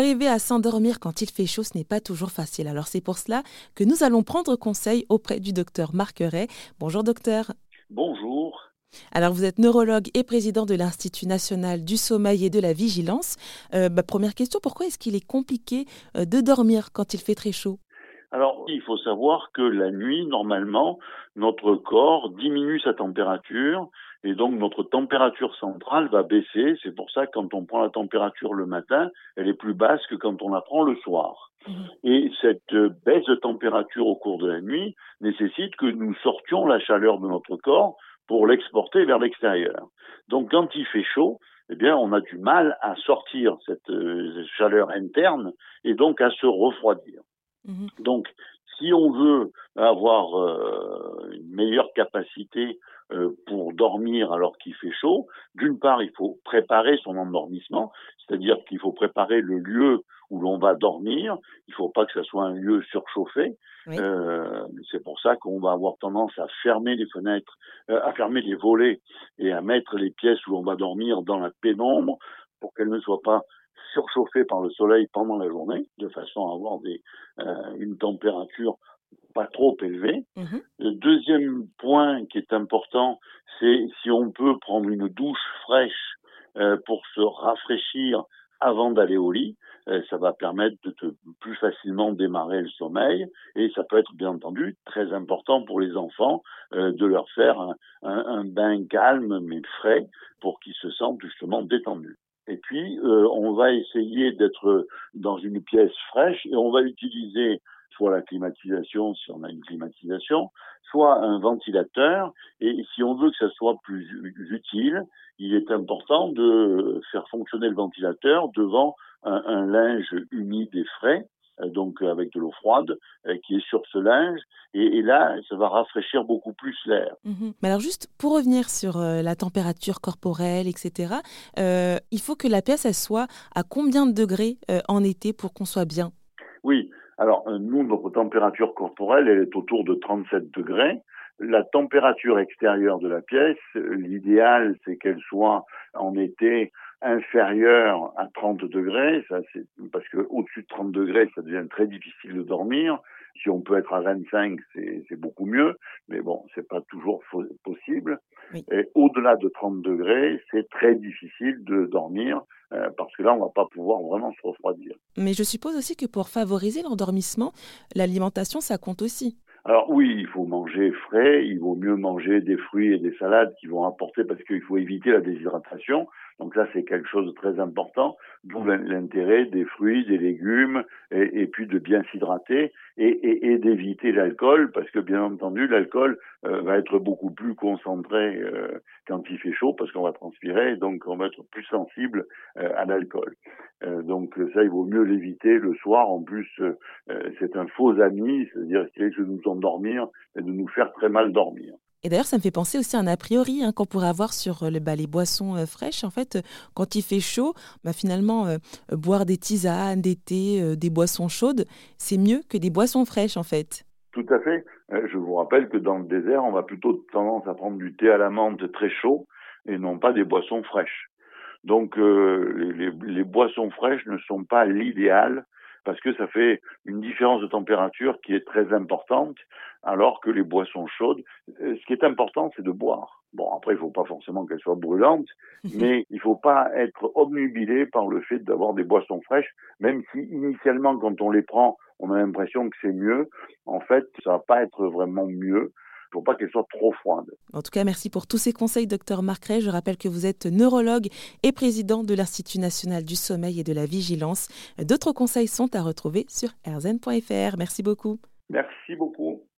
Arriver à s'endormir quand il fait chaud, ce n'est pas toujours facile. Alors c'est pour cela que nous allons prendre conseil auprès du docteur Marc Bonjour docteur. Bonjour. Alors vous êtes neurologue et président de l'Institut national du sommeil et de la vigilance. Euh, ma première question, pourquoi est-ce qu'il est compliqué euh, de dormir quand il fait très chaud? Alors, il faut savoir que la nuit, normalement, notre corps diminue sa température et donc notre température centrale va baisser. C'est pour ça que quand on prend la température le matin, elle est plus basse que quand on la prend le soir. Mmh. Et cette baisse de température au cours de la nuit nécessite que nous sortions la chaleur de notre corps pour l'exporter vers l'extérieur. Donc quand il fait chaud, eh bien, on a du mal à sortir cette euh, chaleur interne et donc à se refroidir. Mmh Donc, si on veut avoir euh, une meilleure capacité euh, pour dormir alors qu'il fait chaud, d'une part, il faut préparer son endormissement, c'est-à-dire qu'il faut préparer le lieu où l'on va dormir. Il ne faut pas que ce soit un lieu surchauffé. Euh, c'est pour ça qu'on va avoir tendance à fermer les fenêtres, à fermer les volets et à mettre les pièces où l'on va dormir dans la pénombre pour qu'elles ne soient pas surchauffé par le soleil pendant la journée, de façon à avoir des, euh, une température pas trop élevée. Mhm. Le deuxième point qui est important, c'est si on peut prendre une douche fraîche euh, pour se rafraîchir avant d'aller au lit. Euh, ça va permettre de te plus facilement démarrer le sommeil et ça peut être bien entendu très important pour les enfants de leur faire un, un bain calme mais frais pour qu'ils se sentent justement détendus. Et puis, euh, on va essayer d'être dans une pièce fraîche et on va utiliser soit la climatisation, si on a une climatisation, soit un ventilateur. Et si on veut que ça soit plus utile, il est important de faire fonctionner le ventilateur devant un linge humide et frais donc euh, avec de l'eau froide euh, qui est sur ce linge et, là ça va rafraîchir beaucoup plus l'air. Mhm. Mais alors juste pour revenir sur la température corporelle etc. il faut que la pièce elle soit à combien de degrés en été pour qu'on soit bien? Oui. Alors nous notre température corporelle elle est autour de 37 degrés. La température extérieure de la pièce, l'idéal c'est qu'elle soit en été inférieur à 30 degrés, ça c'est parce que au-dessus de 30 degrés, ça devient très difficile de dormir. Si on peut être à 25, c'est beaucoup mieux, mais bon, c'est pas toujours possible. Et au-delà de 30 degrés, c'est très difficile de dormir euh, parce que là, on va pas pouvoir vraiment se refroidir. Mais je suppose aussi que pour favoriser l'endormissement, l'alimentation, ça compte aussi. Alors oui, il faut manger frais, il vaut mieux manger des fruits et des salades qui vont apporter parce qu'il faut éviter la déshydratation. Donc là, c'est quelque chose de très important, d'où l'intérêt des fruits, des légumes, et, puis de bien s'hydrater et, d'éviter l'alcool, parce que bien entendu, l'alcool euh, va être beaucoup plus concentré euh, quand il fait chaud, parce qu'on va transpirer, donc on va être plus sensible euh, à l'alcool. donc ça, il vaut mieux l'éviter le soir. En plus, c'est un faux ami, c'est-à-dire qu'il risque de nous endormir et de nous faire très mal dormir. Et d'ailleurs, ça me fait penser aussi à un a priori hein, qu'on pourrait avoir sur euh, bah, les boissons euh, fraîches. En fait, euh, quand il fait chaud, bah, finalement, boire des tisanes, des thés, des boissons chaudes, c'est mieux que des boissons fraîches, en fait. Tout à fait. Je vous rappelle que dans le désert, on va plutôt tendance à prendre du thé à la menthe très chaud et non pas des boissons fraîches. Donc, les, les boissons fraîches ne sont pas l'idéal parce que ça fait une différence de température qui est très importante, alors que les boissons chaudes, euh, ce qui est important, c'est de boire. Bon, après, il ne faut pas forcément qu'elles soient brûlantes, mais il ne faut pas être obnubilé par le fait d'avoir des boissons fraîches, même si initialement, quand on les prend, on a l'impression que c'est mieux. En fait, ça va pas être vraiment mieux ne faut pas qu'elle soit trop froide. En tout cas, merci pour tous ces conseils, docteur Marc Ray. Je rappelle que vous êtes neurologue et président de l'Institut national du sommeil et de la vigilance. D'autres conseils sont à retrouver sur erzen.fr. Merci beaucoup. Merci beaucoup.